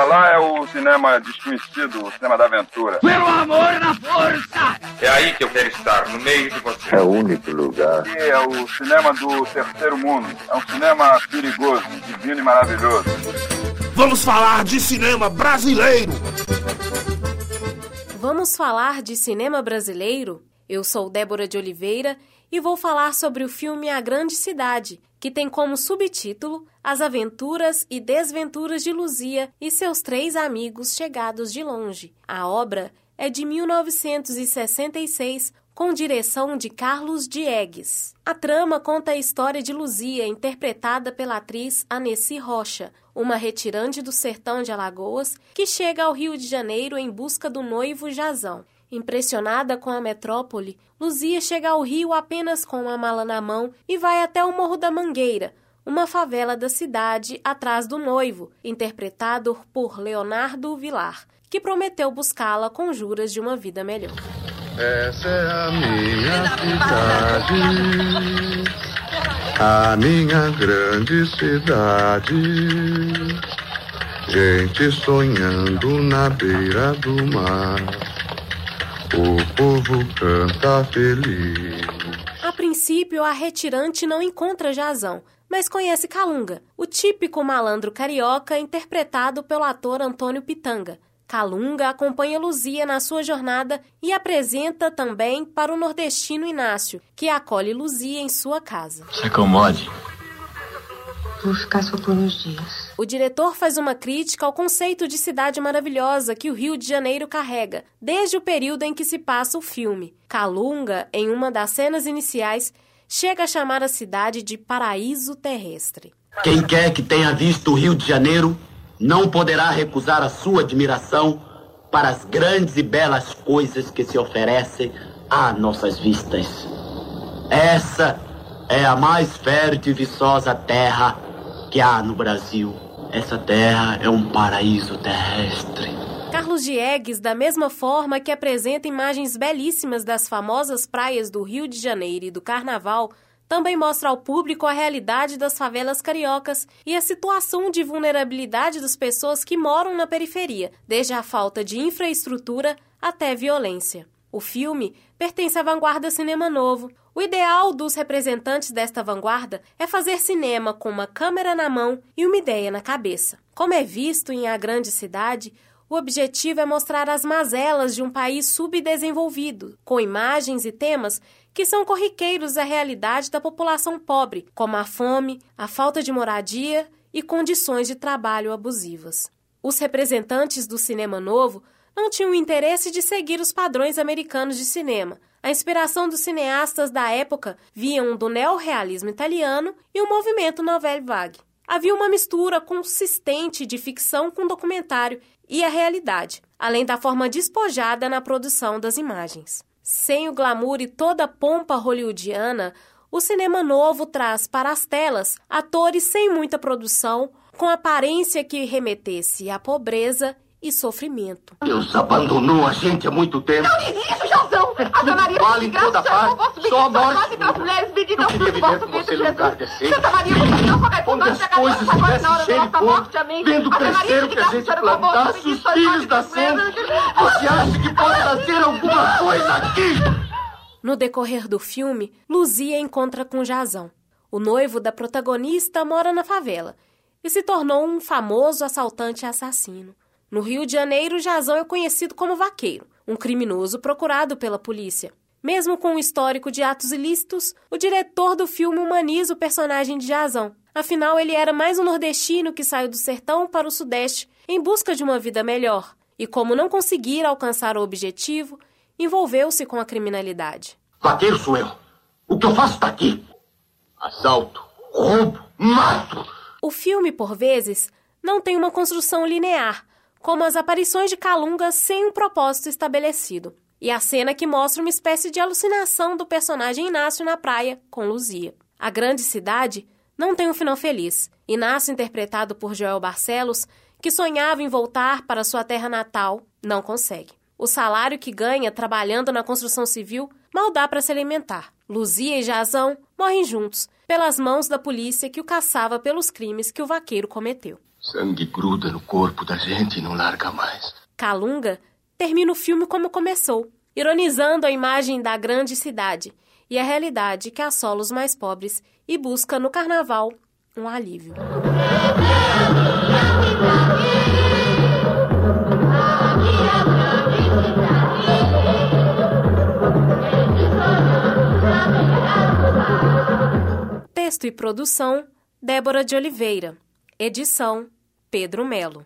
Pra lá é o cinema desconhecido, o cinema da aventura. Pelo amor na força! É aí que eu quero estar, no meio de você. É o único lugar. Aqui é o cinema do terceiro mundo. É um cinema perigoso, divino e maravilhoso. Vamos falar de cinema brasileiro! Vamos falar de cinema brasileiro? Eu sou Débora de Oliveira e vou falar sobre o filme A Grande Cidade, que tem como subtítulo As Aventuras e Desventuras de Luzia e seus três amigos chegados de longe. A obra é de 1966, com direção de Carlos Diegues. A trama conta a história de Luzia, interpretada pela atriz Aneci Rocha, uma retirante do sertão de Alagoas que chega ao Rio de Janeiro em busca do noivo Jazão. Impressionada com a metrópole, Luzia chega ao Rio apenas com uma mala na mão e vai até o Morro da Mangueira, uma favela da cidade atrás do noivo, interpretado por Leonardo Vilar, que prometeu buscá-la com juras de uma vida melhor. Essa é a minha cidade, a minha grande cidade. Gente sonhando na beira do mar. O povo canta feliz. A princípio, a retirante não encontra Jazão, mas conhece Calunga, o típico malandro carioca interpretado pelo ator Antônio Pitanga. Calunga acompanha Luzia na sua jornada e apresenta também para o nordestino Inácio, que acolhe Luzia em sua casa. Se acomode. Vou ficar só por uns dias. O diretor faz uma crítica ao conceito de cidade maravilhosa que o Rio de Janeiro carrega, desde o período em que se passa o filme. Calunga, em uma das cenas iniciais, chega a chamar a cidade de paraíso terrestre. Quem quer que tenha visto o Rio de Janeiro não poderá recusar a sua admiração para as grandes e belas coisas que se oferecem a nossas vistas. Essa é a mais fértil e viçosa terra que há no Brasil. Essa terra é um paraíso terrestre. Carlos Diegues, da mesma forma que apresenta imagens belíssimas das famosas praias do Rio de Janeiro e do Carnaval, também mostra ao público a realidade das favelas cariocas e a situação de vulnerabilidade das pessoas que moram na periferia, desde a falta de infraestrutura até violência. O filme pertence à vanguarda cinema novo. O ideal dos representantes desta vanguarda é fazer cinema com uma câmera na mão e uma ideia na cabeça. Como é visto em A Grande Cidade, o objetivo é mostrar as mazelas de um país subdesenvolvido, com imagens e temas que são corriqueiros à realidade da população pobre, como a fome, a falta de moradia e condições de trabalho abusivas. Os representantes do cinema novo não tinham interesse de seguir os padrões americanos de cinema. A inspiração dos cineastas da época vinham do neorrealismo italiano e o movimento Nouvelle Vague. Havia uma mistura consistente de ficção com documentário e a realidade, além da forma despojada na produção das imagens. Sem o glamour e toda a pompa hollywoodiana, o cinema novo traz para as telas atores sem muita produção, com aparência que remetesse à pobreza e sofrimento. Deus abandonou a gente há muito tempo. Não diga isso, Josão! Ave Maria, Vale em toda parte. Só a morte. Pelas mulheres, bendita viver com você num lugar decente. Santa Maria, não só cai Onde as coisas estivessem cheias de cor, vendo crescer o que a gente plantasse, os filhos nascendo. Você acha que pode nascer alguma coisa aqui? No decorrer do filme, Luzia encontra com Jazão. O noivo da protagonista mora na favela e se tornou um famoso assaltante assassino. No Rio de Janeiro, Jazão é conhecido como vaqueiro, um criminoso procurado pela polícia. Mesmo com um histórico de atos ilícitos, o diretor do filme humaniza o personagem de Jazão. Afinal, ele era mais um nordestino que saiu do sertão para o sudeste em busca de uma vida melhor. E como não conseguir alcançar o objetivo, envolveu-se com a criminalidade. Vaqueiro sou eu. O que eu faço está aqui. Assalto, roubo, mato. O filme, por vezes, não tem uma construção linear, como as aparições de Calunga sem um propósito estabelecido. E a cena que mostra uma espécie de alucinação do personagem Inácio na praia com Luzia. A grande cidade não tem um final feliz. Inácio, interpretado por Joel Barcelos, que sonhava em voltar para sua terra natal, não consegue. O salário que ganha trabalhando na construção civil mal dá para se alimentar. Luzia e Jazão morrem juntos, pelas mãos da polícia que o caçava pelos crimes que o vaqueiro cometeu. Sangue gruda no corpo da gente e não larga mais. Calunga termina o filme como começou, ironizando a imagem da grande cidade e a realidade que assola os mais pobres e busca no carnaval um alívio. Texto e produção: Débora de Oliveira. Edição: Pedro Melo.